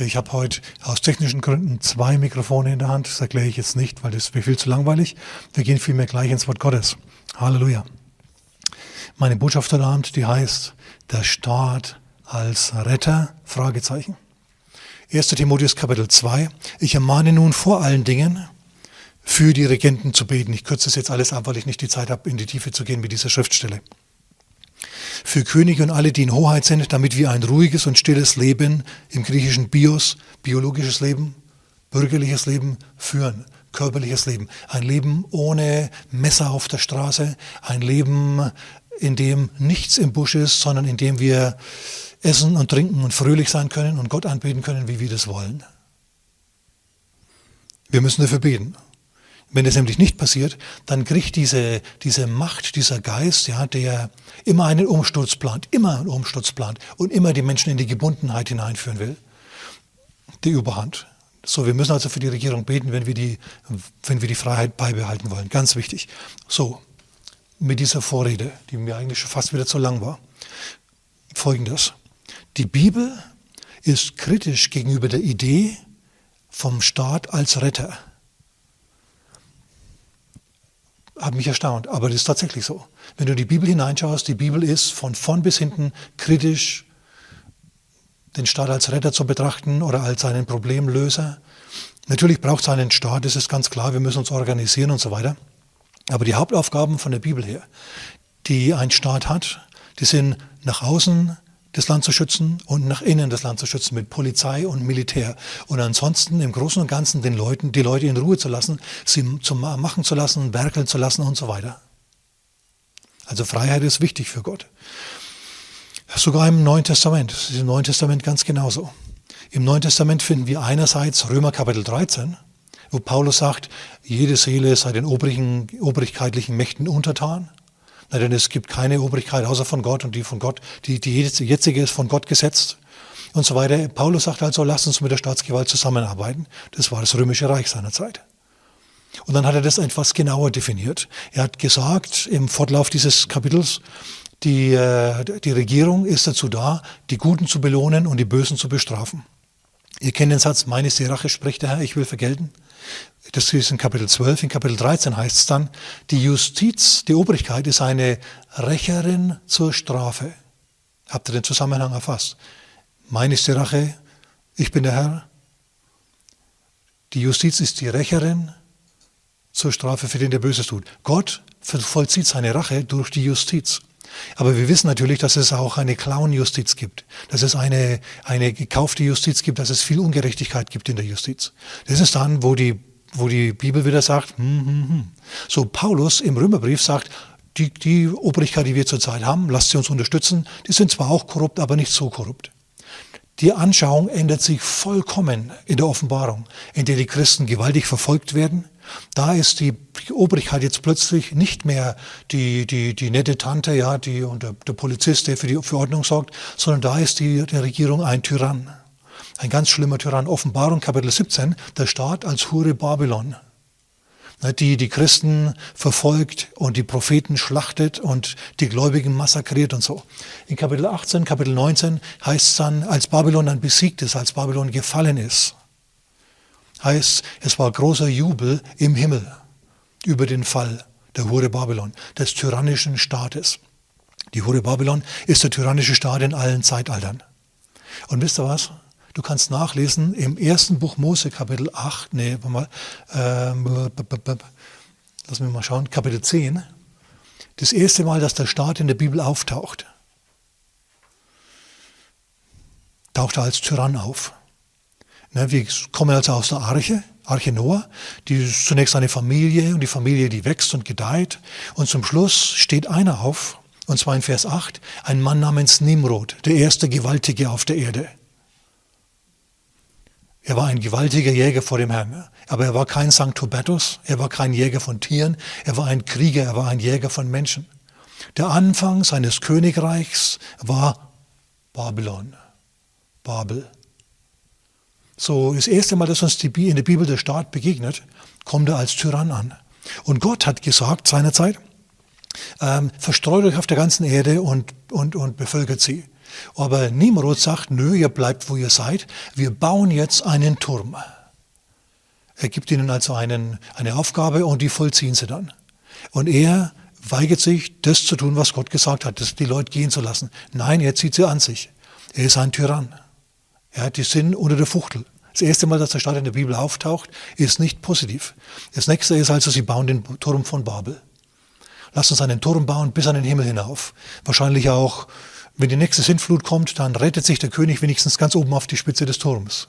Ich habe heute aus technischen Gründen zwei Mikrofone in der Hand. Das erkläre ich jetzt nicht, weil das wäre viel zu langweilig. Wir gehen vielmehr gleich ins Wort Gottes. Halleluja. Meine Botschaft heute Abend, die heißt, der Staat als Retter? Fragezeichen. 1. Timotheus Kapitel 2. Ich ermahne nun vor allen Dingen, für die Regenten zu beten. Ich kürze es jetzt alles ab, weil ich nicht die Zeit habe, in die Tiefe zu gehen mit dieser Schriftstelle für Könige und alle, die in Hoheit sind, damit wir ein ruhiges und stilles Leben im griechischen Bios, biologisches Leben, bürgerliches Leben führen, körperliches Leben. Ein Leben ohne Messer auf der Straße, ein Leben, in dem nichts im Busch ist, sondern in dem wir essen und trinken und fröhlich sein können und Gott anbeten können, wie wir das wollen. Wir müssen dafür beten. Wenn das nämlich nicht passiert, dann kriegt diese, diese Macht, dieser Geist, ja, der immer einen Umsturz plant, immer einen Umsturz plant und immer die Menschen in die Gebundenheit hineinführen will, die Überhand. So, wir müssen also für die Regierung beten, wenn wir die, wenn wir die Freiheit beibehalten wollen. Ganz wichtig. So, mit dieser Vorrede, die mir eigentlich schon fast wieder zu lang war. Folgendes. Die Bibel ist kritisch gegenüber der Idee vom Staat als Retter. Hat mich erstaunt, aber das ist tatsächlich so. Wenn du in die Bibel hineinschaust, die Bibel ist von vorn bis hinten kritisch, den Staat als Retter zu betrachten oder als einen Problemlöser. Natürlich braucht es einen Staat, das ist ganz klar, wir müssen uns organisieren und so weiter. Aber die Hauptaufgaben von der Bibel her, die ein Staat hat, die sind nach außen das Land zu schützen und nach innen das Land zu schützen mit Polizei und Militär. Und ansonsten im Großen und Ganzen den Leuten, die Leute in Ruhe zu lassen, sie zu machen zu lassen, werkeln zu lassen und so weiter. Also Freiheit ist wichtig für Gott. Sogar im Neuen Testament, das ist im Neuen Testament ganz genauso. Im Neuen Testament finden wir einerseits Römer Kapitel 13, wo Paulus sagt, jede Seele sei den obrigkeitlichen Mächten untertan. Na, denn es gibt keine Obrigkeit außer von Gott und die von Gott, die, die jetzige ist von Gott gesetzt und so weiter. Paulus sagt also, lasst uns mit der Staatsgewalt zusammenarbeiten. Das war das römische Reich seiner Zeit. Und dann hat er das etwas genauer definiert. Er hat gesagt, im Fortlauf dieses Kapitels, die, äh, die Regierung ist dazu da, die Guten zu belohnen und die Bösen zu bestrafen. Ihr kennt den Satz, meine ist die Rache, spricht der Herr, ich will vergelten. Das ist in Kapitel 12. In Kapitel 13 heißt es dann, die Justiz, die Obrigkeit ist eine Rächerin zur Strafe. Habt ihr den Zusammenhang erfasst? Meine ist die Rache, ich bin der Herr. Die Justiz ist die Rächerin zur Strafe für den, der Böses tut. Gott vollzieht seine Rache durch die Justiz. Aber wir wissen natürlich, dass es auch eine Clown-Justiz gibt, dass es eine, eine gekaufte Justiz gibt, dass es viel Ungerechtigkeit gibt in der Justiz. Das ist dann, wo die, wo die Bibel wieder sagt, hm, hm, hm. so Paulus im Römerbrief sagt, die, die Obrigkeit, die wir zurzeit haben, lasst sie uns unterstützen, die sind zwar auch korrupt, aber nicht so korrupt. Die Anschauung ändert sich vollkommen in der Offenbarung, in der die Christen gewaltig verfolgt werden, da ist die Obrigkeit jetzt plötzlich nicht mehr die, die, die nette Tante, ja, die, und der, der Polizist, der für die für Ordnung sorgt, sondern da ist die, die Regierung ein Tyrann. Ein ganz schlimmer Tyrann. Offenbarung Kapitel 17, der Staat als Hure Babylon ne, die die Christen verfolgt und die Propheten schlachtet und die Gläubigen massakriert und so. In Kapitel 18, Kapitel 19 heißt es dann, als Babylon dann besiegt ist, als Babylon gefallen ist heißt, es war großer Jubel im Himmel über den Fall der Hure Babylon, des tyrannischen Staates. Die Hure Babylon ist der tyrannische Staat in allen Zeitaltern. Und wisst ihr was? Du kannst nachlesen im ersten Buch Mose, Kapitel 8, nee, mal, äh, lass mich mal schauen, Kapitel 10. Das erste Mal, dass der Staat in der Bibel auftaucht, taucht er als Tyrann auf. Ne, wir kommen also aus der Arche, Arche Noah, die ist zunächst eine Familie und die Familie, die wächst und gedeiht. Und zum Schluss steht einer auf, und zwar in Vers 8, ein Mann namens Nimrod, der erste Gewaltige auf der Erde. Er war ein gewaltiger Jäger vor dem Herrn, aber er war kein Sankt Hubertus, er war kein Jäger von Tieren, er war ein Krieger, er war ein Jäger von Menschen. Der Anfang seines Königreichs war Babylon, Babel. So das erste Mal, dass uns in der Bibel der Staat begegnet, kommt er als Tyrann an. Und Gott hat gesagt seinerzeit, ähm, verstreut euch auf der ganzen Erde und, und, und bevölkert sie. Aber Nimrod sagt, nö, ihr bleibt, wo ihr seid. Wir bauen jetzt einen Turm. Er gibt ihnen also einen, eine Aufgabe und die vollziehen sie dann. Und er weigert sich, das zu tun, was Gott gesagt hat, das die Leute gehen zu lassen. Nein, er zieht sie an sich. Er ist ein Tyrann. Er hat die Sinn unter der Fuchtel. Das erste Mal, dass der Staat in der Bibel auftaucht, ist nicht positiv. Das nächste ist also, sie bauen den Turm von Babel. Lass uns einen Turm bauen bis an den Himmel hinauf. Wahrscheinlich auch, wenn die nächste Sintflut kommt, dann rettet sich der König wenigstens ganz oben auf die Spitze des Turms.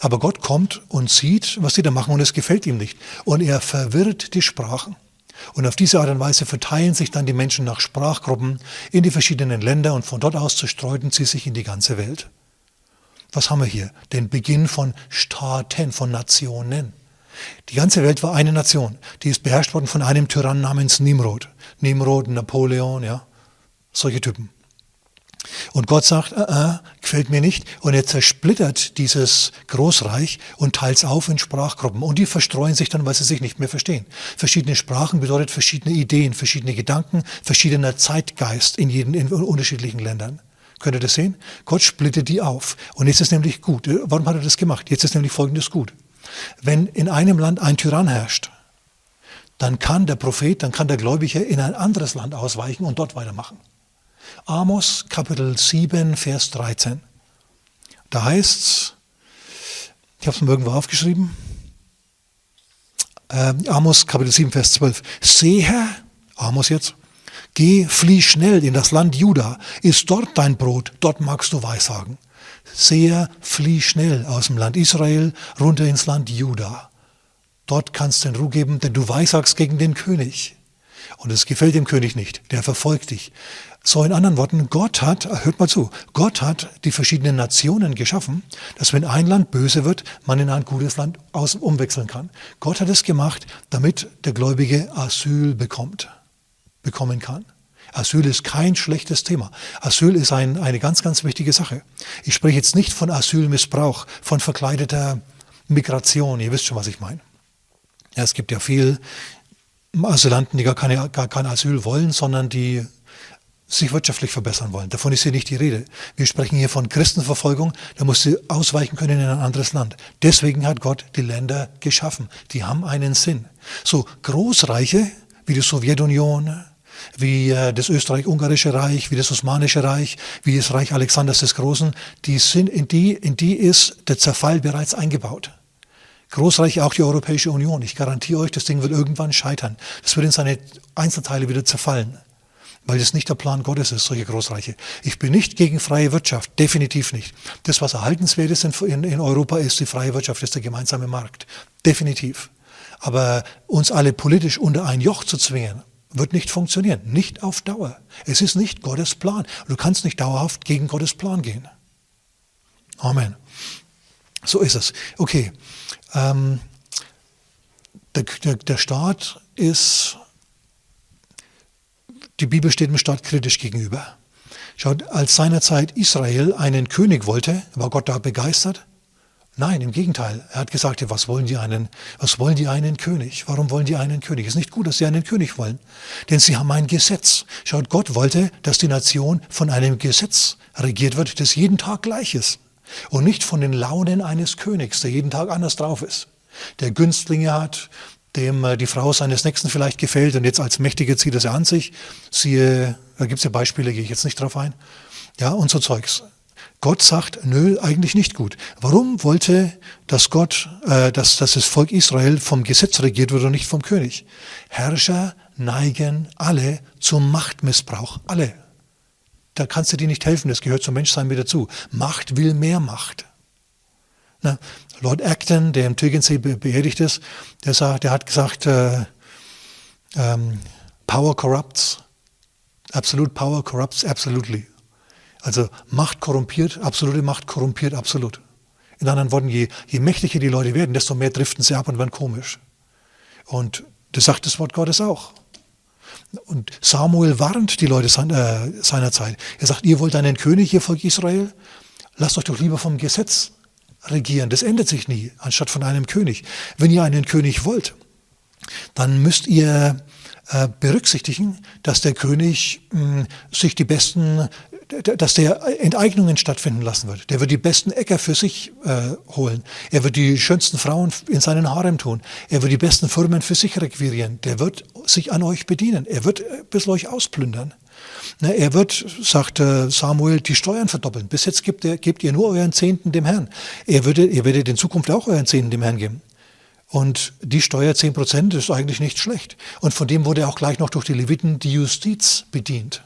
Aber Gott kommt und sieht, was sie da machen und es gefällt ihm nicht. Und er verwirrt die Sprachen. Und auf diese Art und Weise verteilen sich dann die Menschen nach Sprachgruppen in die verschiedenen Länder und von dort aus zerstreuten sie sich in die ganze Welt. Was haben wir hier? Den Beginn von Staaten, von Nationen. Die ganze Welt war eine Nation. Die ist beherrscht worden von einem Tyrann namens Nimrod. Nimrod, Napoleon, ja, solche Typen. Und Gott sagt, äh, äh, gefällt mir nicht. Und er zersplittert dieses Großreich und teilt es auf in Sprachgruppen. Und die verstreuen sich dann, weil sie sich nicht mehr verstehen. Verschiedene Sprachen bedeutet verschiedene Ideen, verschiedene Gedanken, verschiedener Zeitgeist in, jeden, in unterschiedlichen Ländern. Könnt ihr das sehen? Gott splittet die auf. Und jetzt ist nämlich gut. Warum hat er das gemacht? Jetzt ist nämlich Folgendes gut. Wenn in einem Land ein Tyrann herrscht, dann kann der Prophet, dann kann der Gläubige in ein anderes Land ausweichen und dort weitermachen. Amos Kapitel 7, Vers 13. Da heißt es, ich habe es mir irgendwo aufgeschrieben, äh, Amos Kapitel 7, Vers 12. Sehe, Amos jetzt, geh, flieh schnell in das Land Juda, ist dort dein Brot, dort magst du Weissagen. Sehe, flieh schnell aus dem Land Israel runter ins Land Juda. Dort kannst du den Ruhe geben, denn du weissagst gegen den König. Und es gefällt dem König nicht, der verfolgt dich. So in anderen Worten, Gott hat, hört mal zu, Gott hat die verschiedenen Nationen geschaffen, dass wenn ein Land böse wird, man in ein gutes Land aus, umwechseln kann. Gott hat es gemacht, damit der Gläubige Asyl bekommt, bekommen kann. Asyl ist kein schlechtes Thema. Asyl ist ein, eine ganz, ganz wichtige Sache. Ich spreche jetzt nicht von Asylmissbrauch, von verkleideter Migration. Ihr wisst schon, was ich meine. Ja, es gibt ja viel Asylanten, die gar, keine, gar kein Asyl wollen, sondern die sich wirtschaftlich verbessern wollen. Davon ist hier nicht die Rede. Wir sprechen hier von Christenverfolgung, da muss sie ausweichen können in ein anderes Land. Deswegen hat Gott die Länder geschaffen. Die haben einen Sinn. So Großreiche wie die Sowjetunion, wie äh, das Österreich-Ungarische Reich, wie das Osmanische Reich, wie das Reich Alexanders des Großen, die sind in die, in die ist der Zerfall bereits eingebaut. Großreich auch die Europäische Union. Ich garantiere euch, das Ding wird irgendwann scheitern. Das wird in seine Einzelteile wieder zerfallen weil das nicht der Plan Gottes ist, solche Großreiche. Ich bin nicht gegen freie Wirtschaft, definitiv nicht. Das, was erhaltenswert ist in, in Europa, ist die freie Wirtschaft, ist der gemeinsame Markt, definitiv. Aber uns alle politisch unter ein Joch zu zwingen, wird nicht funktionieren, nicht auf Dauer. Es ist nicht Gottes Plan. Du kannst nicht dauerhaft gegen Gottes Plan gehen. Amen. So ist es. Okay. Ähm, der, der, der Staat ist die Bibel steht dem Staat kritisch gegenüber. Schaut, als seinerzeit Israel einen König wollte, war Gott da begeistert? Nein, im Gegenteil. Er hat gesagt, was wollen die einen, was wollen die einen König? Warum wollen die einen König? Es ist nicht gut, dass sie einen König wollen. Denn sie haben ein Gesetz. Schaut, Gott wollte, dass die Nation von einem Gesetz regiert wird, das jeden Tag gleich ist. Und nicht von den Launen eines Königs, der jeden Tag anders drauf ist. Der Günstlinge hat, dem äh, die Frau seines Nächsten vielleicht gefällt und jetzt als Mächtiger zieht er sie an sich. Siehe, da gibt es ja Beispiele, gehe ich jetzt nicht drauf ein. Ja, und so Zeugs. Gott sagt, nö, eigentlich nicht gut. Warum wollte, dass Gott, äh, dass, dass das Volk Israel vom Gesetz regiert wird und nicht vom König? Herrscher neigen alle zum Machtmissbrauch. Alle. Da kannst du dir nicht helfen, das gehört zum Menschsein mit dazu. Macht will mehr Macht. Na, Lord Acton, der im Tegensee beerdigt ist, der, sagt, der hat gesagt, äh, ähm, Power corrupts, absolute Power corrupts absolutely. Also Macht korrumpiert, absolute Macht korrumpiert absolut. In anderen Worten, je, je mächtiger die Leute werden, desto mehr driften sie ab und werden komisch. Und das sagt das Wort Gottes auch. Und Samuel warnt die Leute seiner Zeit. Er sagt, ihr wollt einen König, ihr Volk Israel? Lasst euch doch lieber vom Gesetz regieren. Das ändert sich nie, anstatt von einem König. Wenn ihr einen König wollt, dann müsst ihr äh, berücksichtigen, dass der König mh, hm, sich die besten dass der Enteignungen stattfinden lassen wird. Der wird die besten Äcker für sich äh, holen. Er wird die schönsten Frauen in seinen Harem tun. Er wird die besten Firmen für sich requirieren. Der wird sich an euch bedienen. Er wird ein bisschen euch ausplündern. Er wird, sagt Samuel, die Steuern verdoppeln. Bis jetzt gebt ihr, gebt ihr nur euren Zehnten dem Herrn. Er würde, ihr werdet in Zukunft auch euren Zehnten dem Herrn geben. Und die Steuer 10 Prozent ist eigentlich nicht schlecht. Und von dem wurde auch gleich noch durch die Leviten die Justiz bedient.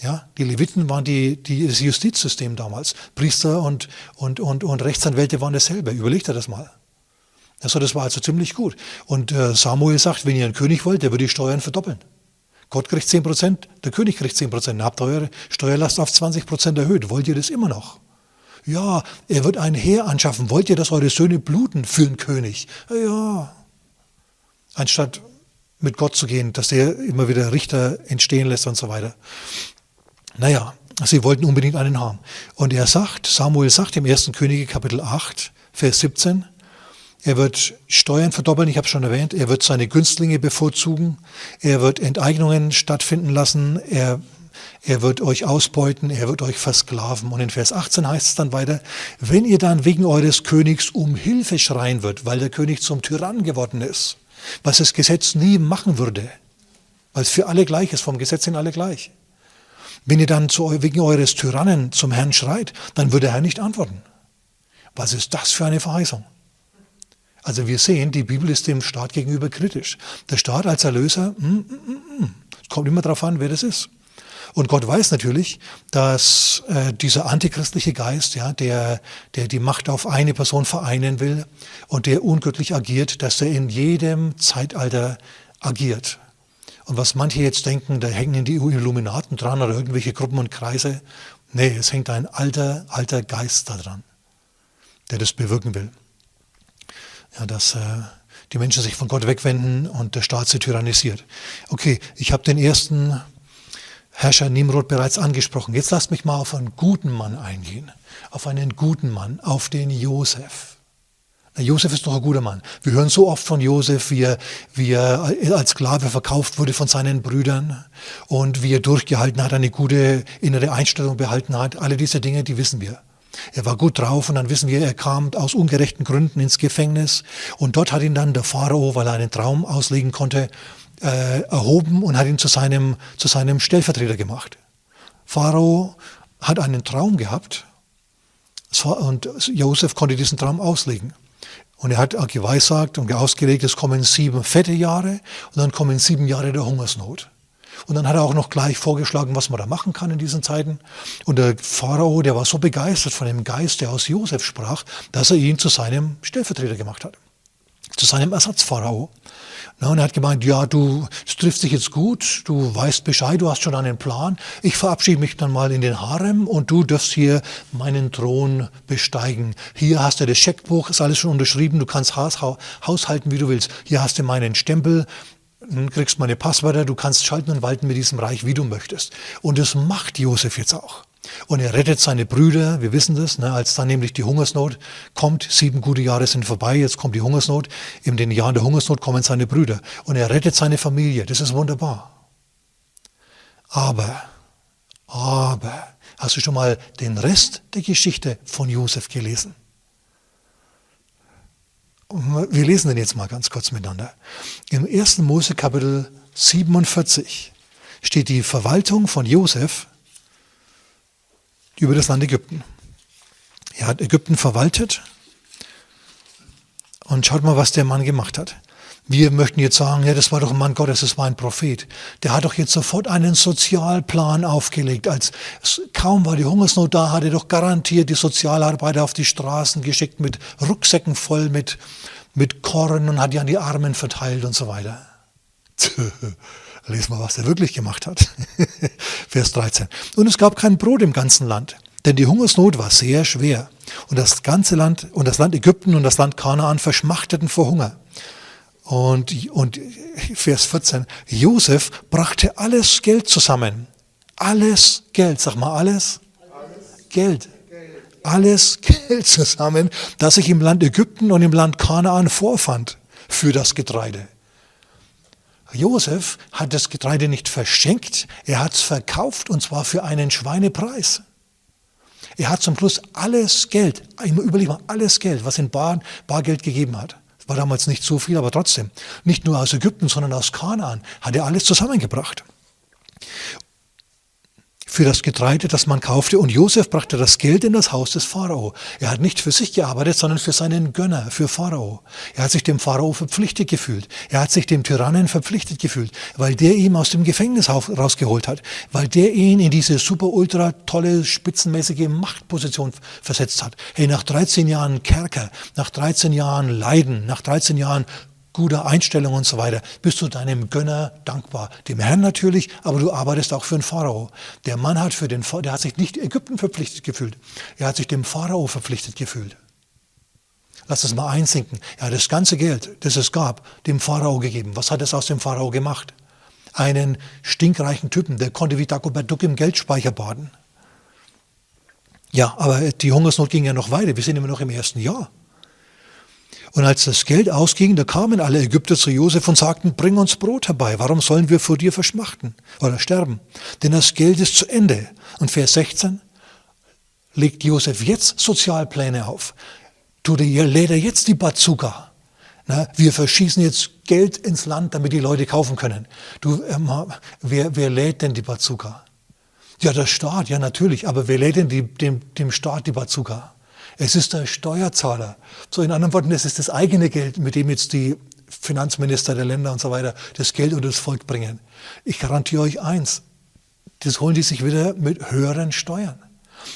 Ja, die Leviten waren die, die, das Justizsystem damals. Priester und, und, und, und Rechtsanwälte waren dasselbe. Überlegt er das mal. Also das war also ziemlich gut. Und äh, Samuel sagt, wenn ihr einen König wollt, der würde die Steuern verdoppeln. Gott kriegt 10 Prozent, der König kriegt 10 Prozent. Habt eure Steuerlast auf 20 Prozent erhöht. Wollt ihr das immer noch? Ja, er wird ein Heer anschaffen. Wollt ihr, dass eure Söhne bluten für einen König? Ja. Anstatt mit Gott zu gehen, dass er immer wieder Richter entstehen lässt und so weiter. Naja, sie wollten unbedingt einen haben. Und er sagt, Samuel sagt im 1. Könige Kapitel 8, Vers 17, er wird Steuern verdoppeln, ich habe schon erwähnt, er wird seine Günstlinge bevorzugen, er wird Enteignungen stattfinden lassen, er, er wird euch ausbeuten, er wird euch versklaven. Und in Vers 18 heißt es dann weiter, wenn ihr dann wegen eures Königs um Hilfe schreien wird, weil der König zum Tyrann geworden ist, was das Gesetz nie machen würde, weil es für alle gleich ist, vom Gesetz sind alle gleich. Wenn ihr dann zu, wegen eures Tyrannen zum Herrn schreit, dann wird der Herr nicht antworten. Was ist das für eine Verheißung? Also wir sehen, die Bibel ist dem Staat gegenüber kritisch. Der Staat als Erlöser, mm, mm, mm, mm. kommt immer darauf an, wer das ist. Und Gott weiß natürlich, dass äh, dieser antichristliche Geist, ja, der, der die Macht auf eine Person vereinen will und der ungöttlich agiert, dass er in jedem Zeitalter agiert. Und was manche jetzt denken, da hängen die Illuminaten dran oder irgendwelche Gruppen und Kreise. Nee, es hängt ein alter, alter Geist da dran, der das bewirken will. Ja, dass äh, die Menschen sich von Gott wegwenden und der Staat sie tyrannisiert. Okay, ich habe den ersten Herrscher Nimrod bereits angesprochen. Jetzt lasst mich mal auf einen guten Mann eingehen. Auf einen guten Mann, auf den Josef. Josef ist doch ein guter Mann. Wir hören so oft von Josef, wie er, wie er als Sklave verkauft wurde von seinen Brüdern und wie er durchgehalten hat, eine gute innere Einstellung behalten hat. Alle diese Dinge, die wissen wir. Er war gut drauf und dann wissen wir, er kam aus ungerechten Gründen ins Gefängnis und dort hat ihn dann der Pharao, weil er einen Traum auslegen konnte, äh, erhoben und hat ihn zu seinem, zu seinem Stellvertreter gemacht. Pharao hat einen Traum gehabt und Josef konnte diesen Traum auslegen. Und er hat geweissagt und ausgelegt, es kommen sieben fette Jahre und dann kommen sieben Jahre der Hungersnot. Und dann hat er auch noch gleich vorgeschlagen, was man da machen kann in diesen Zeiten. Und der Pharao, der war so begeistert von dem Geist, der aus Josef sprach, dass er ihn zu seinem Stellvertreter gemacht hat. Zu seinem Ersatzpharao. Und er hat gemeint, ja, du, es trifft dich jetzt gut, du weißt Bescheid, du hast schon einen Plan. Ich verabschiede mich dann mal in den Harem und du darfst hier meinen Thron besteigen. Hier hast du das Scheckbuch, ist alles schon unterschrieben, du kannst haushalten, wie du willst. Hier hast du meinen Stempel, du kriegst meine Passwörter, du kannst schalten und walten mit diesem Reich, wie du möchtest. Und das macht Josef jetzt auch. Und er rettet seine Brüder, wir wissen das, ne, als dann nämlich die Hungersnot kommt, sieben gute Jahre sind vorbei, jetzt kommt die Hungersnot, in den Jahren der Hungersnot kommen seine Brüder und er rettet seine Familie, das ist wunderbar. Aber, aber, hast du schon mal den Rest der Geschichte von Josef gelesen? Wir lesen den jetzt mal ganz kurz miteinander. Im 1. Mose Kapitel 47 steht die Verwaltung von Josef über das Land Ägypten. Er hat Ägypten verwaltet und schaut mal, was der Mann gemacht hat. Wir möchten jetzt sagen, ja, das war doch ein Mann Gottes, das war ein Prophet. Der hat doch jetzt sofort einen Sozialplan aufgelegt. Als kaum war die Hungersnot da, hat er doch garantiert die Sozialarbeiter auf die Straßen geschickt mit Rucksäcken voll mit, mit Korn und hat die an die Armen verteilt und so weiter. Lesen wir, was er wirklich gemacht hat. Vers 13. Und es gab kein Brot im ganzen Land, denn die Hungersnot war sehr schwer. Und das ganze Land und das Land Ägypten und das Land Kanaan verschmachteten vor Hunger. Und, und Vers 14. Josef brachte alles Geld zusammen. Alles Geld. Sag mal alles. alles. Geld. Alles Geld zusammen, das sich im Land Ägypten und im Land Kanaan vorfand für das Getreide. Josef hat das Getreide nicht verschenkt, er hat es verkauft und zwar für einen Schweinepreis. Er hat zum Schluss alles Geld, überleg mal, alles Geld, was in Bar, Bargeld gegeben hat. War damals nicht so viel, aber trotzdem. Nicht nur aus Ägypten, sondern aus Kanaan hat er alles zusammengebracht für das Getreide, das man kaufte. Und Josef brachte das Geld in das Haus des Pharao. Er hat nicht für sich gearbeitet, sondern für seinen Gönner, für Pharao. Er hat sich dem Pharao verpflichtet gefühlt. Er hat sich dem Tyrannen verpflichtet gefühlt, weil der ihn aus dem Gefängnis rausgeholt hat, weil der ihn in diese super ultra tolle spitzenmäßige Machtposition versetzt hat. Hey, nach 13 Jahren Kerker, nach 13 Jahren Leiden, nach 13 Jahren guter Einstellung und so weiter, bist du deinem Gönner dankbar. Dem Herrn natürlich, aber du arbeitest auch für den Pharao. Der Mann hat für den, der hat sich nicht Ägypten verpflichtet gefühlt. Er hat sich dem Pharao verpflichtet gefühlt. Lass das mal einsinken. Er hat das ganze Geld, das es gab, dem Pharao gegeben. Was hat es aus dem Pharao gemacht? Einen stinkreichen Typen, der konnte wie Dagobert Duck im Geldspeicher baden. Ja, aber die Hungersnot ging ja noch weiter. Wir sind immer noch im ersten Jahr. Und als das Geld ausging, da kamen alle Ägypter zu Josef und sagten, bring uns Brot herbei, warum sollen wir vor dir verschmachten oder sterben? Denn das Geld ist zu Ende. Und Vers 16 legt Josef jetzt Sozialpläne auf. Tut er, lädt er jetzt die Bazooka. Na, wir verschießen jetzt Geld ins Land, damit die Leute kaufen können. Du, ähm, wer, wer lädt denn die Bazooka? Ja, der Staat, ja natürlich, aber wer lädt denn die, dem, dem Staat die Bazooka? Es ist der Steuerzahler. So in anderen Worten, es ist das eigene Geld, mit dem jetzt die Finanzminister der Länder und so weiter das Geld unter das Volk bringen. Ich garantiere euch eins, das holen die sich wieder mit höheren Steuern.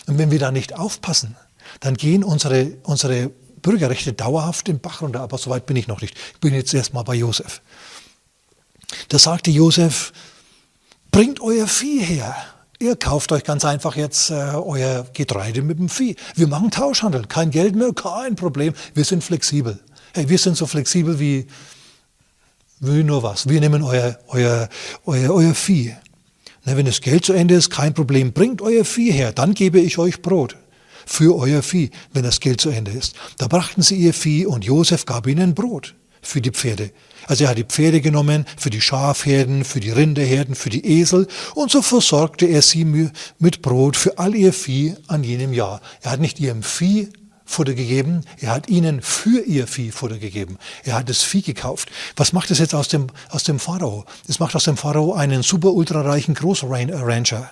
Und wenn wir da nicht aufpassen, dann gehen unsere, unsere Bürgerrechte dauerhaft den Bach runter. Aber so weit bin ich noch nicht. Ich bin jetzt erstmal bei Josef. Da sagte Josef, bringt euer Vieh her. Ihr kauft euch ganz einfach jetzt äh, euer Getreide mit dem Vieh. Wir machen Tauschhandel, kein Geld mehr, kein Problem. Wir sind flexibel. Hey, wir sind so flexibel wie, wie nur was. Wir nehmen euer, euer, euer, euer Vieh. Na, wenn das Geld zu Ende ist, kein Problem. Bringt euer Vieh her, dann gebe ich euch Brot für euer Vieh, wenn das Geld zu Ende ist. Da brachten sie ihr Vieh und Josef gab ihnen Brot für die Pferde. Also er hat die Pferde genommen für die Schafherden, für die Rinderherden, für die Esel und so versorgte er sie mit Brot für all ihr Vieh an jenem Jahr. Er hat nicht ihrem Vieh Futter gegeben, er hat ihnen für ihr Vieh Futter gegeben. Er hat das Vieh gekauft. Was macht es jetzt aus dem, aus dem Pharao? Es macht aus dem Pharao einen super ultrareichen Großrancher.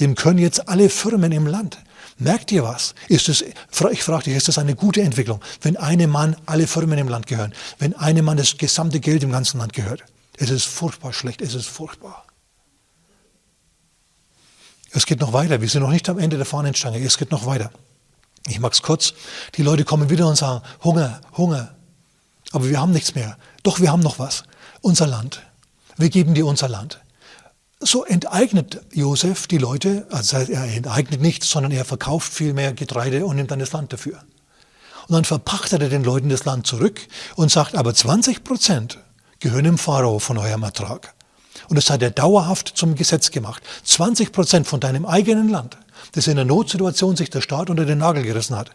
Dem können jetzt alle Firmen im Land Merkt ihr was? Ist es, ich frage dich, ist das eine gute Entwicklung, wenn einem Mann alle Firmen im Land gehören, wenn einem Mann das gesamte Geld im ganzen Land gehört? Es ist furchtbar schlecht, es ist furchtbar. Es geht noch weiter, wir sind noch nicht am Ende der Fahnenstange, es geht noch weiter. Ich mag es kurz. Die Leute kommen wieder und sagen, Hunger, Hunger. Aber wir haben nichts mehr. Doch, wir haben noch was. Unser Land. Wir geben dir unser Land. So enteignet Josef die Leute, also er enteignet nichts, sondern er verkauft viel mehr Getreide und nimmt dann das Land dafür. Und dann verpachtet er den Leuten das Land zurück und sagt, aber 20 Prozent gehören dem Pharao von eurem Ertrag. Und das hat er dauerhaft zum Gesetz gemacht. 20 Prozent von deinem eigenen Land, das in der Notsituation sich der Staat unter den Nagel gerissen hat,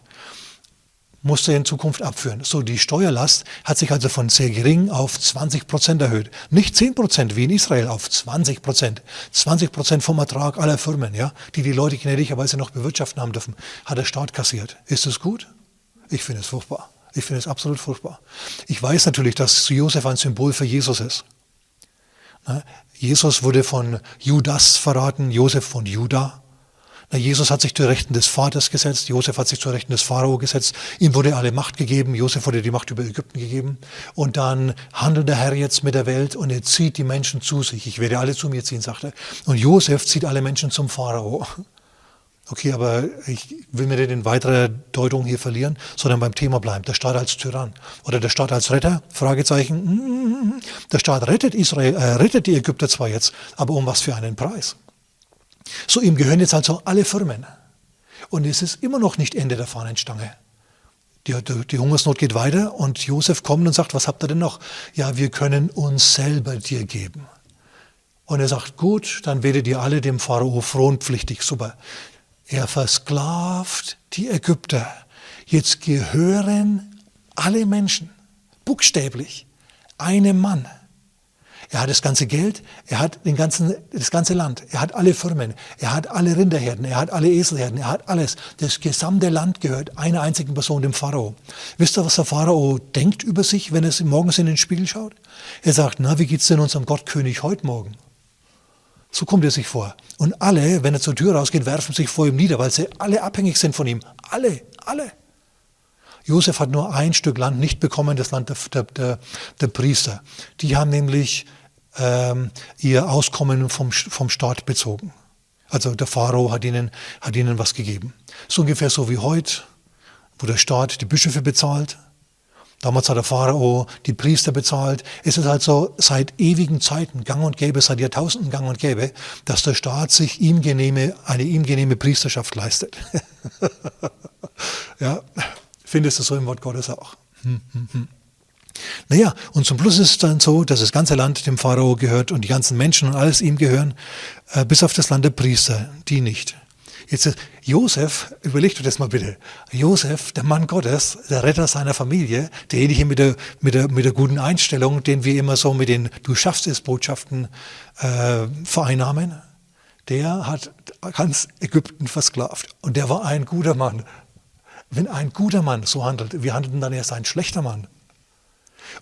musste in Zukunft abführen. So, die Steuerlast hat sich also von sehr gering auf 20 Prozent erhöht. Nicht 10 Prozent wie in Israel, auf 20 Prozent. 20 Prozent vom Ertrag aller Firmen, ja, die die Leute gnädigerweise noch bewirtschaften haben dürfen, hat der Staat kassiert. Ist das gut? Ich finde es furchtbar. Ich finde es absolut furchtbar. Ich weiß natürlich, dass Josef ein Symbol für Jesus ist. Ne? Jesus wurde von Judas verraten, Josef von Judah. Jesus hat sich zu Rechten des Vaters gesetzt, Josef hat sich zu Rechten des Pharao gesetzt, ihm wurde alle Macht gegeben, Josef wurde die Macht über Ägypten gegeben und dann handelt der Herr jetzt mit der Welt und er zieht die Menschen zu sich. Ich werde alle zu mir ziehen, sagt er. Und Josef zieht alle Menschen zum Pharao. Okay, aber ich will mir nicht in weiterer Deutung hier verlieren, sondern beim Thema bleiben. Der Staat als Tyrann oder der Staat als Retter? Fragezeichen. Der Staat rettet Israel, äh, rettet die Ägypter zwar jetzt, aber um was für einen Preis? So, ihm gehören jetzt also alle Firmen. Und es ist immer noch nicht Ende der Fahnenstange. Die, die, die, Hungersnot geht weiter und Josef kommt und sagt, was habt ihr denn noch? Ja, wir können uns selber dir geben. Und er sagt, gut, dann werdet ihr alle dem Pharao fronpflichtig. Super. Er versklavt die Ägypter. Jetzt gehören alle Menschen, buchstäblich, einem Mann. Er hat das ganze Geld, er hat den ganzen, das ganze Land, er hat alle Firmen, er hat alle Rinderherden, er hat alle Eselherden, er hat alles. Das gesamte Land gehört einer einzigen Person, dem Pharao. Wisst ihr, was der Pharao denkt über sich, wenn er morgens in den Spiegel schaut? Er sagt, na, wie geht's denn unserem Gottkönig heute Morgen? So kommt er sich vor. Und alle, wenn er zur Tür rausgeht, werfen sich vor ihm nieder, weil sie alle abhängig sind von ihm. Alle, alle. Josef hat nur ein Stück Land nicht bekommen, das Land der, der, der Priester. Die haben nämlich ähm, ihr Auskommen vom, vom Staat bezogen. Also der Pharao hat ihnen, hat ihnen was gegeben. So ungefähr so wie heute, wo der Staat die Bischöfe bezahlt. Damals hat der Pharao die Priester bezahlt. Es ist also seit ewigen Zeiten gang und gäbe, seit Jahrtausenden gang und gäbe, dass der Staat sich ihm genehme, eine ihm genehme Priesterschaft leistet. ja, findest du so im Wort Gottes auch. Hm, hm, hm. Naja, und zum Schluss ist es dann so, dass das ganze Land dem Pharao gehört und die ganzen Menschen und alles ihm gehören, äh, bis auf das Land der Priester, die nicht. Jetzt ist Josef, überleg dir das mal bitte. Josef, der Mann Gottes, der Retter seiner Familie, derjenige mit der, mit der, mit der guten Einstellung, den wir immer so mit den Du schaffst es Botschaften äh, vereinnahmen, der hat ganz Ägypten versklavt. Und der war ein guter Mann. Wenn ein guter Mann so handelt, wie handelt dann erst ein schlechter Mann?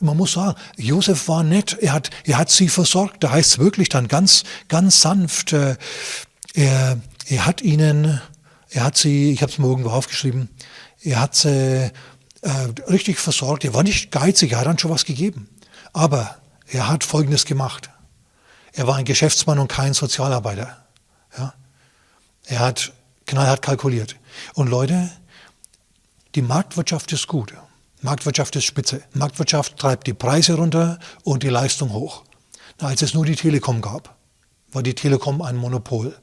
Und man muss sagen, Josef war nett, er hat, er hat sie versorgt. Da heißt es wirklich dann ganz, ganz sanft, äh, er, er hat ihnen, er hat sie, ich habe es mir irgendwo aufgeschrieben, er hat sie äh, richtig versorgt. Er war nicht geizig, er hat dann schon was gegeben. Aber er hat Folgendes gemacht. Er war ein Geschäftsmann und kein Sozialarbeiter. Ja? Er hat knallhart kalkuliert. Und Leute, die Marktwirtschaft ist gut. Marktwirtschaft ist spitze. Marktwirtschaft treibt die Preise runter und die Leistung hoch. Na, als es nur die Telekom gab, war die Telekom ein Monopol,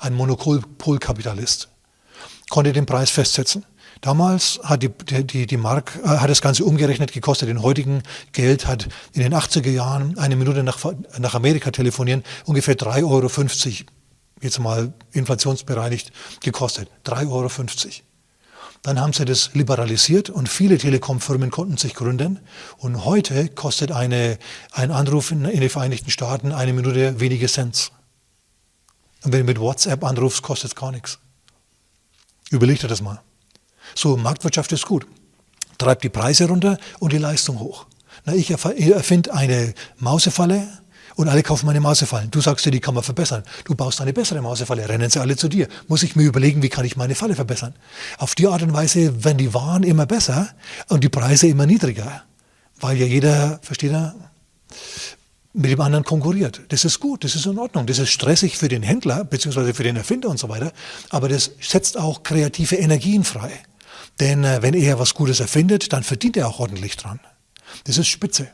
ein Monopolkapitalist, konnte den Preis festsetzen. Damals hat, die, die, die Mark, äh, hat das Ganze umgerechnet gekostet. In heutigen Geld hat in den 80er Jahren eine Minute nach, nach Amerika telefonieren ungefähr 3,50 Euro, jetzt mal inflationsbereinigt, gekostet. 3,50 Euro. Dann haben sie das liberalisiert und viele Telekom-Firmen konnten sich gründen. Und heute kostet eine, ein Anruf in, in den Vereinigten Staaten eine Minute wenige Cent. Und wenn du mit WhatsApp anrufst, kostet es gar nichts. Überleg dir das mal. So, Marktwirtschaft ist gut. Treibt die Preise runter und die Leistung hoch. Na, ich erfinde eine Mausefalle, und alle kaufen meine Mausefallen. Du sagst dir, die kann man verbessern. Du baust eine bessere Mausefalle, rennen sie alle zu dir. Muss ich mir überlegen, wie kann ich meine Falle verbessern? Auf die Art und Weise werden die Waren immer besser und die Preise immer niedriger, weil ja jeder, versteht er, mit dem anderen konkurriert. Das ist gut, das ist in Ordnung. Das ist stressig für den Händler bzw. für den Erfinder und so weiter, aber das setzt auch kreative Energien frei. Denn äh, wenn er was Gutes erfindet, dann verdient er auch ordentlich dran. Das ist spitze.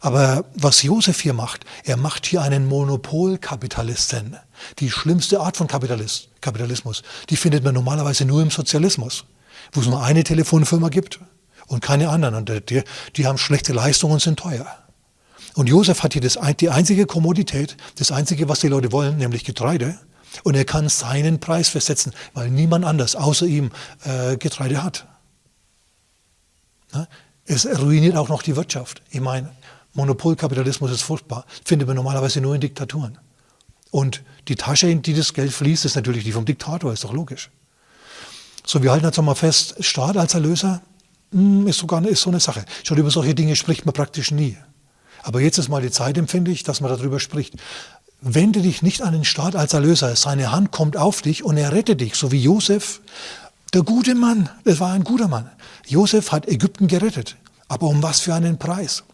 Aber was Josef hier macht, er macht hier einen Monopolkapitalisten. Die schlimmste Art von Kapitalist, Kapitalismus, die findet man normalerweise nur im Sozialismus, wo es nur eine Telefonfirma gibt und keine anderen. Und die, die haben schlechte Leistungen und sind teuer. Und Josef hat hier das, die einzige Kommodität, das einzige, was die Leute wollen, nämlich Getreide. Und er kann seinen Preis festsetzen, weil niemand anders außer ihm äh, Getreide hat. Na? Es ruiniert auch noch die Wirtschaft. Ich meine, Monopolkapitalismus ist furchtbar. Findet man normalerweise nur in Diktaturen. Und die Tasche, in die das Geld fließt, ist natürlich die vom Diktator, ist doch logisch. So, wir halten jetzt nochmal fest, Staat als Erlöser hm, ist, sogar, ist so eine Sache. Schon über solche Dinge spricht man praktisch nie. Aber jetzt ist mal die Zeit, empfinde ich, dass man darüber spricht. Wende dich nicht an den Staat als Erlöser. Seine Hand kommt auf dich und er rettet dich, so wie Josef. Der gute Mann, das war ein guter Mann. Josef hat Ägypten gerettet. Aber um was für einen Preis?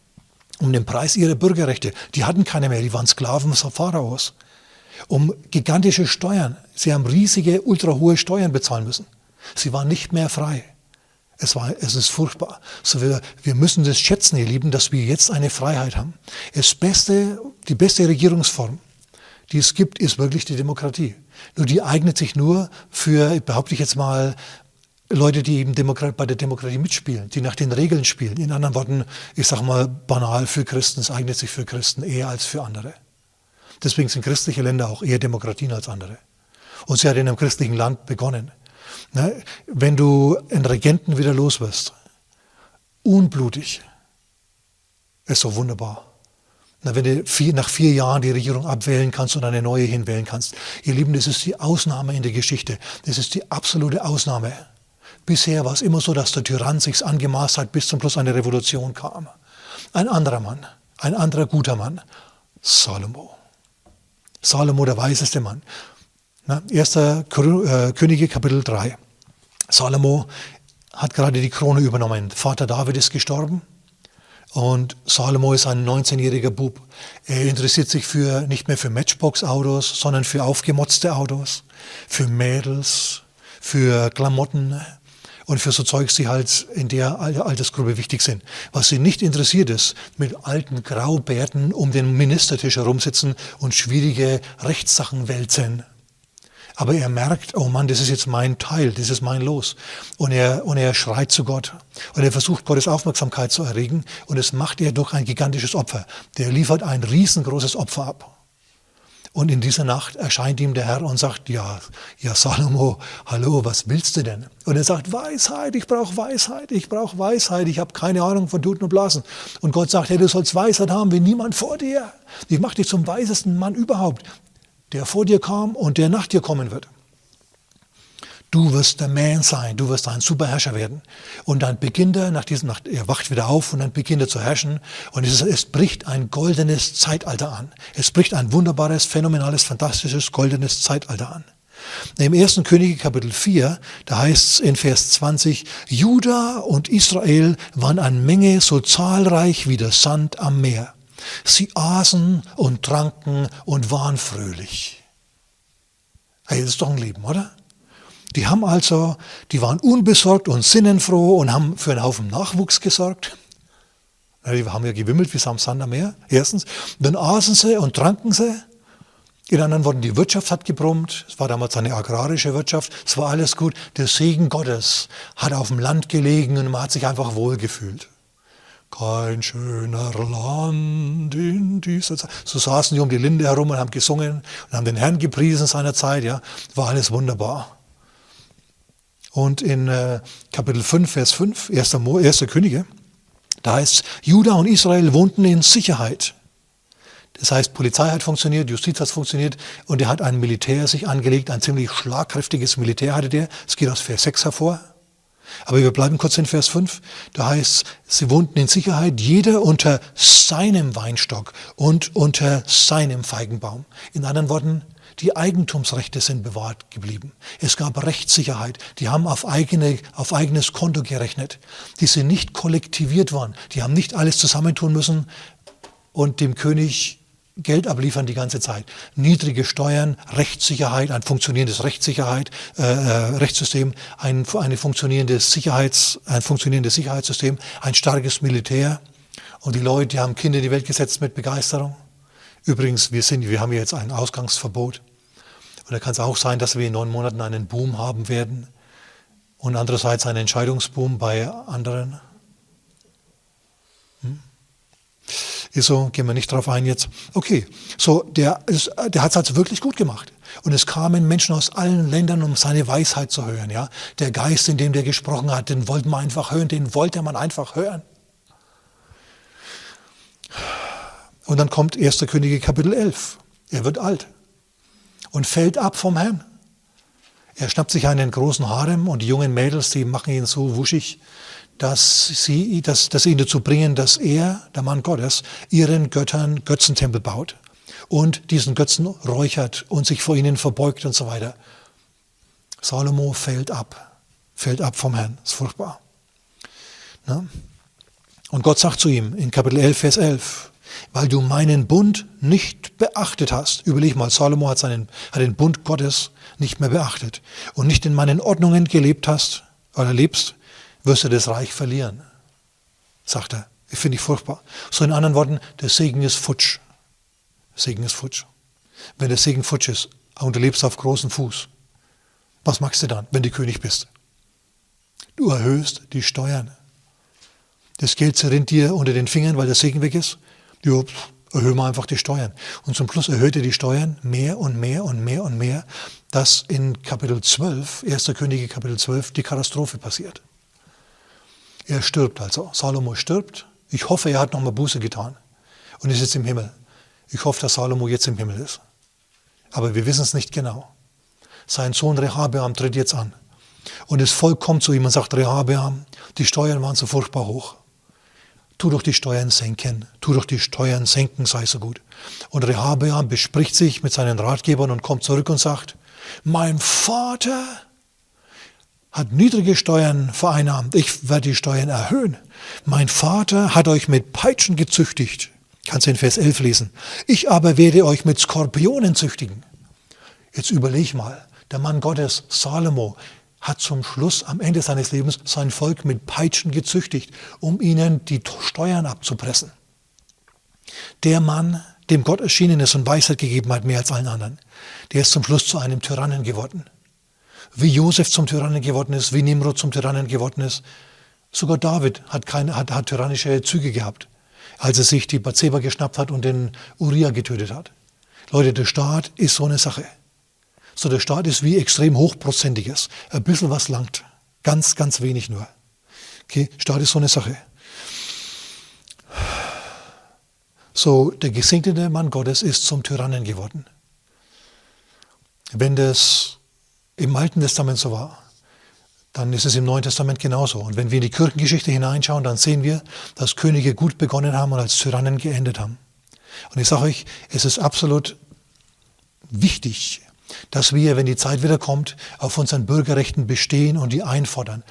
Um den Preis ihrer Bürgerrechte. Die hatten keine mehr, die waren Sklaven Pharaos. Um gigantische Steuern. Sie haben riesige, ultrahohe Steuern bezahlen müssen. Sie waren nicht mehr frei. Es, war, es ist furchtbar. So wir, wir müssen das schätzen, ihr Lieben, dass wir jetzt eine Freiheit haben. Das beste, die beste Regierungsform, die es gibt, ist wirklich die Demokratie. Nur die eignet sich nur für, behaupte ich jetzt mal, Leute, die eben Demokrat, bei der Demokratie mitspielen, die nach den Regeln spielen. In anderen Worten, ich sage mal banal für Christen, es eignet sich für Christen eher als für andere. Deswegen sind christliche Länder auch eher Demokratien als andere. Und sie hat in einem christlichen Land begonnen. Ne? Wenn du einen Regenten wieder los wirst, unblutig, ist so wunderbar. Na, wenn du vier, nach vier Jahren die Regierung abwählen kannst und eine neue hinwählen kannst. Ihr Lieben, das ist die Ausnahme in der Geschichte. Das ist die absolute Ausnahme. Bisher war es immer so, dass der Tyrann sich's angemaßt hat, bis zum Schluss eine Revolution kam. Ein anderer Mann, ein anderer guter Mann, Salomo. Salomo, der weiseste Mann. Na, 1. Äh, Könige, Kapitel 3. Salomo hat gerade die Krone übernommen. Vater David ist gestorben und Salomo ist ein 19-jähriger Bub. Er interessiert sich für, nicht mehr für Matchbox-Autos, sondern für aufgemotzte Autos, für Mädels, für Klamotten und für so Zeugs, die halt in der Altersgruppe wichtig sind. Was sie nicht interessiert ist, mit alten Graubärten um den Ministertisch herumsitzen und schwierige Rechtssachen wälzen. Aber er merkt, oh Mann, das ist jetzt mein Teil, das ist mein Los. Und er, und er schreit zu Gott. Und er versucht, Gottes Aufmerksamkeit zu erregen. Und das macht er durch ein gigantisches Opfer. Der liefert ein riesengroßes Opfer ab. Und in dieser Nacht erscheint ihm der Herr und sagt, ja, ja Salomo, hallo, was willst du denn? Und er sagt, Weisheit, ich brauche Weisheit, ich brauche Weisheit, ich habe keine Ahnung von Tuten und Blasen. Und Gott sagt, hey, du sollst Weisheit haben wie niemand vor dir. Ich mache dich zum weisesten Mann überhaupt der vor dir kam und der nach dir kommen wird. Du wirst der Man sein, du wirst ein Superherrscher werden. Und dann beginnt er, nach diesem, nach, er wacht wieder auf und dann beginnt er zu herrschen. Und es, es bricht ein goldenes Zeitalter an. Es bricht ein wunderbares, phänomenales, fantastisches, goldenes Zeitalter an. Im ersten Könige Kapitel 4, da heißt es in Vers 20, Juda und Israel waren an Menge so zahlreich wie der Sand am Meer. Sie aßen und tranken und waren fröhlich. Hey, das ist doch ein Leben, oder? Die haben also, die waren unbesorgt und sinnenfroh und haben für einen Haufen Nachwuchs gesorgt. Die haben ja gewimmelt wie Samsand am Meer, erstens. Dann aßen sie und tranken sie. In anderen Worten, die Wirtschaft hat gebrummt. Es war damals eine agrarische Wirtschaft. Es war alles gut. Der Segen Gottes hat auf dem Land gelegen und man hat sich einfach wohlgefühlt. Kein schöner Land in dieser Zeit. So saßen die um die Linde herum und haben gesungen und haben den Herrn gepriesen seiner Zeit. Ja, war alles wunderbar. Und in äh, Kapitel 5, Vers 5, 1. Mo, 1. Könige, da heißt Juda und Israel wohnten in Sicherheit. Das heißt, Polizei hat funktioniert, Justiz hat funktioniert und er hat ein Militär sich angelegt, ein ziemlich schlagkräftiges Militär hatte der. Es geht aus Vers 6 hervor. Aber wir bleiben kurz in Vers 5. Da heißt es, sie wohnten in Sicherheit, jeder unter seinem Weinstock und unter seinem Feigenbaum. In anderen Worten, die Eigentumsrechte sind bewahrt geblieben. Es gab Rechtssicherheit. Die haben auf, eigene, auf eigenes Konto gerechnet. Die sind nicht kollektiviert worden. Die haben nicht alles zusammentun müssen und dem König Geld abliefern die ganze Zeit. Niedrige Steuern, Rechtssicherheit, ein funktionierendes Rechtssicherheit, äh, äh, Rechtssystem, ein, eine funktionierendes Sicherheits, ein funktionierendes Sicherheitssystem, ein starkes Militär. Und die Leute, die haben Kinder in die Welt gesetzt mit Begeisterung. Übrigens, wir, sind, wir haben jetzt ein Ausgangsverbot. Und da kann es auch sein, dass wir in neun Monaten einen Boom haben werden und andererseits einen Entscheidungsboom bei anderen. Hm? so, gehen wir nicht drauf ein jetzt. Okay, so, der, der hat es also wirklich gut gemacht. Und es kamen Menschen aus allen Ländern, um seine Weisheit zu hören. Ja? Der Geist, in dem der gesprochen hat, den wollte man einfach hören, den wollte man einfach hören. Und dann kommt 1. Könige Kapitel 11. Er wird alt und fällt ab vom Herrn. Er schnappt sich einen großen Harem und die jungen Mädels, die machen ihn so wuschig, dass sie, dass, dass sie ihn dazu bringen, dass er, der Mann Gottes, ihren Göttern Götzentempel baut und diesen Götzen räuchert und sich vor ihnen verbeugt und so weiter. Salomo fällt ab, fällt ab vom Herrn. Ist furchtbar. Ne? Und Gott sagt zu ihm in Kapitel 11, Vers 11, weil du meinen Bund nicht beachtet hast. Überleg mal, Salomo hat, seinen, hat den Bund Gottes nicht mehr beachtet und nicht in meinen Ordnungen gelebt hast oder lebst, wirst du das Reich verlieren, sagt er. Ich finde ich furchtbar. So in anderen Worten, der Segen ist futsch. Segen ist futsch. Wenn der Segen futsch ist und du lebst auf großem Fuß, was machst du dann, wenn du König bist? Du erhöhst die Steuern. Das Geld zerrinnt dir unter den Fingern, weil der Segen weg ist. Ja, erhöhen wir einfach die Steuern. Und zum Schluss erhöht er die Steuern mehr und mehr und mehr und mehr, dass in Kapitel 12, 1. Könige Kapitel 12, die Katastrophe passiert. Er stirbt also. Salomo stirbt. Ich hoffe, er hat nochmal Buße getan. und ist jetzt im Himmel. Ich hoffe, dass Salomo jetzt im Himmel ist. Aber wir wissen es nicht genau. Sein Sohn Rehabeam tritt jetzt an. Und Volk kommt zu ihm und sagt, Rehabeam, die Steuern waren so furchtbar hoch. Tu doch die Steuern senken, tu doch die Steuern senken, sei so gut. Und Rehabeam bespricht sich mit seinen Ratgebern und kommt zurück und sagt, mein Vater hat niedrige Steuern vereinnahmt, ich werde die Steuern erhöhen. Mein Vater hat euch mit Peitschen gezüchtigt. Kannst du in Vers 11 lesen. Ich aber werde euch mit Skorpionen züchtigen. Jetzt überleg mal, der Mann Gottes, Salomo, hat zum Schluss, am Ende seines Lebens, sein Volk mit Peitschen gezüchtigt, um ihnen die Steuern abzupressen. Der Mann, dem Gott erschienen ist und Weisheit gegeben hat, mehr als allen anderen, der ist zum Schluss zu einem Tyrannen geworden. Wie Josef zum Tyrannen geworden ist, wie Nimrod zum Tyrannen geworden ist. Sogar David hat, keine, hat, hat tyrannische Züge gehabt, als er sich die Bathseba geschnappt hat und den Uriah getötet hat. Leute, der Staat ist so eine Sache. So, der Staat ist wie extrem hochprozentiges. Ein bisschen was langt. Ganz, ganz wenig nur. Okay, Staat ist so eine Sache. So, der gesegnete Mann Gottes ist zum Tyrannen geworden. Wenn das im Alten Testament so war, dann ist es im Neuen Testament genauso. Und wenn wir in die Kirchengeschichte hineinschauen, dann sehen wir, dass Könige gut begonnen haben und als Tyrannen geendet haben. Und ich sage euch, es ist absolut wichtig, dass wir, wenn die Zeit wieder kommt, auf unseren Bürgerrechten bestehen und die einfordern.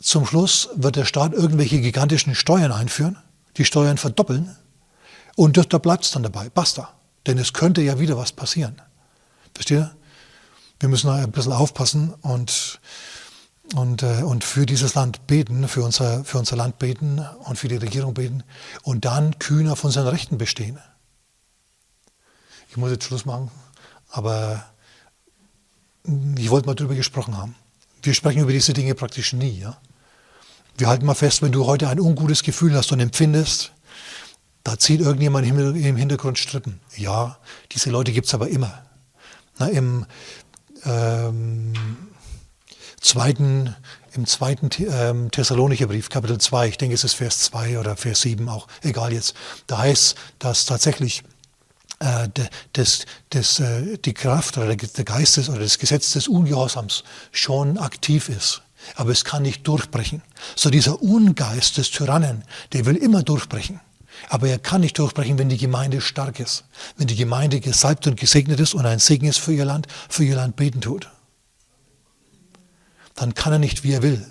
Zum Schluss wird der Staat irgendwelche gigantischen Steuern einführen, die Steuern verdoppeln und da bleibt es dann dabei. Basta. Denn es könnte ja wieder was passieren. Versteht ihr? Wir müssen ein bisschen aufpassen und, und, äh, und für dieses Land beten, für unser, für unser Land beten und für die Regierung beten und dann kühn auf unseren Rechten bestehen. Ich muss jetzt Schluss machen, aber ich wollte mal darüber gesprochen haben. Wir sprechen über diese Dinge praktisch nie. Ja? Wir halten mal fest, wenn du heute ein ungutes Gefühl hast und empfindest, da zieht irgendjemand im Hintergrund Strippen. Ja, diese Leute gibt es aber immer. Na, Im ähm, zweiten, im zweiten ähm, Thessalonicher Brief, Kapitel 2, ich denke es ist Vers 2 oder Vers 7 auch, egal jetzt, da heißt, dass tatsächlich äh, das, das, äh, die Kraft oder der Geist des, oder das Gesetz des Ungehorsams schon aktiv ist. Aber es kann nicht durchbrechen. So dieser Ungeist des Tyrannen, der will immer durchbrechen. Aber er kann nicht durchbrechen, wenn die Gemeinde stark ist. Wenn die Gemeinde gesalbt und gesegnet ist und ein Segen ist für ihr Land, für ihr Land beten tut. Dann kann er nicht, wie er will.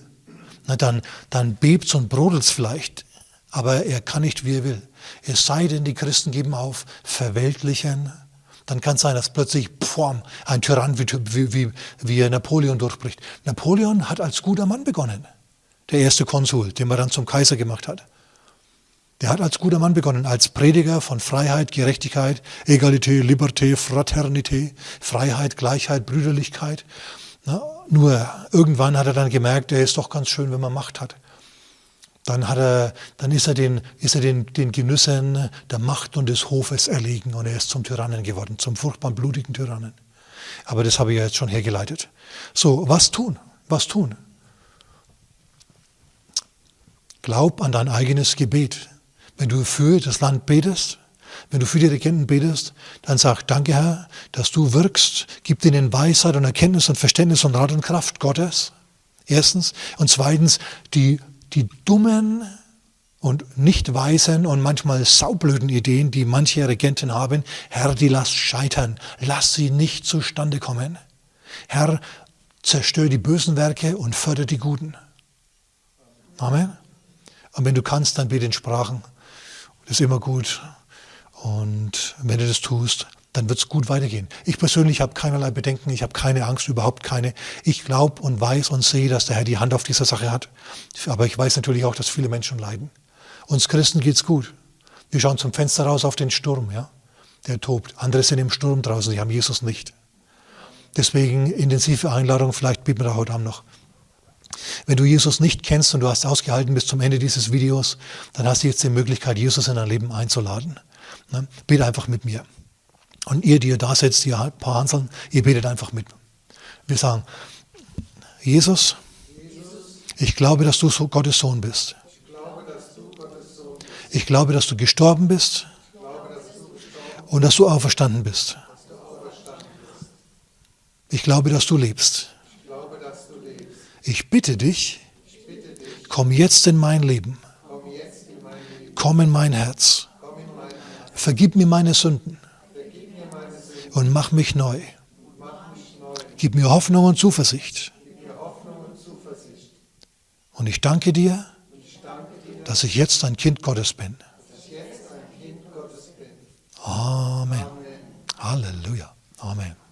Na, dann, dann bebt's und brodelt's vielleicht, aber er kann nicht, wie er will. Es sei denn, die Christen geben auf, verweltlichen. Dann kann es sein, dass plötzlich pfum, ein Tyrann wie, wie, wie Napoleon durchbricht. Napoleon hat als guter Mann begonnen. Der erste Konsul, den man dann zum Kaiser gemacht hat. Der hat als guter Mann begonnen, als Prediger von Freiheit, Gerechtigkeit, Egalité, Liberté, Fraternité, Freiheit, Gleichheit, Brüderlichkeit. Na, nur irgendwann hat er dann gemerkt, er ist doch ganz schön, wenn man Macht hat. Dann, hat er, dann ist er, den, ist er den, den Genüssen der Macht und des Hofes erlegen und er ist zum Tyrannen geworden, zum furchtbaren, blutigen Tyrannen. Aber das habe ich ja jetzt schon hergeleitet. So, was tun? Was tun? Glaub an dein eigenes Gebet. Wenn du für das Land betest, wenn du für die Regenten betest, dann sag, danke Herr, dass du wirkst, gib ihnen Weisheit und Erkenntnis und Verständnis und Rat und Kraft Gottes. Erstens. Und zweitens, die die dummen und nicht weisen und manchmal saublöden Ideen, die manche Regenten haben, Herr, die lass scheitern, lass sie nicht zustande kommen. Herr, zerstör die bösen Werke und förder die guten. Amen. Und wenn du kannst, dann bitte in Sprachen. Das ist immer gut. Und wenn du das tust, dann wird es gut weitergehen. Ich persönlich habe keinerlei Bedenken, ich habe keine Angst, überhaupt keine. Ich glaube und weiß und sehe, dass der Herr die Hand auf dieser Sache hat. Aber ich weiß natürlich auch, dass viele Menschen leiden. Uns Christen geht's gut. Wir schauen zum Fenster raus auf den Sturm, ja. Der tobt. Andere sind im Sturm draußen, die haben Jesus nicht. Deswegen intensive Einladung, vielleicht beten wir da heute Abend noch. Wenn du Jesus nicht kennst und du hast ausgehalten bis zum Ende dieses Videos, dann hast du jetzt die Möglichkeit, Jesus in dein Leben einzuladen. Ne? Bete einfach mit mir. Und ihr, die ihr da sitzt, ihr paar Hanseln, ihr betet einfach mit. Wir sagen, Jesus, ich glaube, dass du Gottes Sohn bist. Ich glaube, dass du gestorben bist und dass du auferstanden bist. Ich glaube, dass du lebst. Ich bitte dich, komm jetzt in mein Leben. Komm in mein Herz. Vergib mir meine Sünden und mach mich neu. Gib mir Hoffnung und Zuversicht. Und ich danke dir, dass ich jetzt ein Kind Gottes bin. Amen. Halleluja. Amen.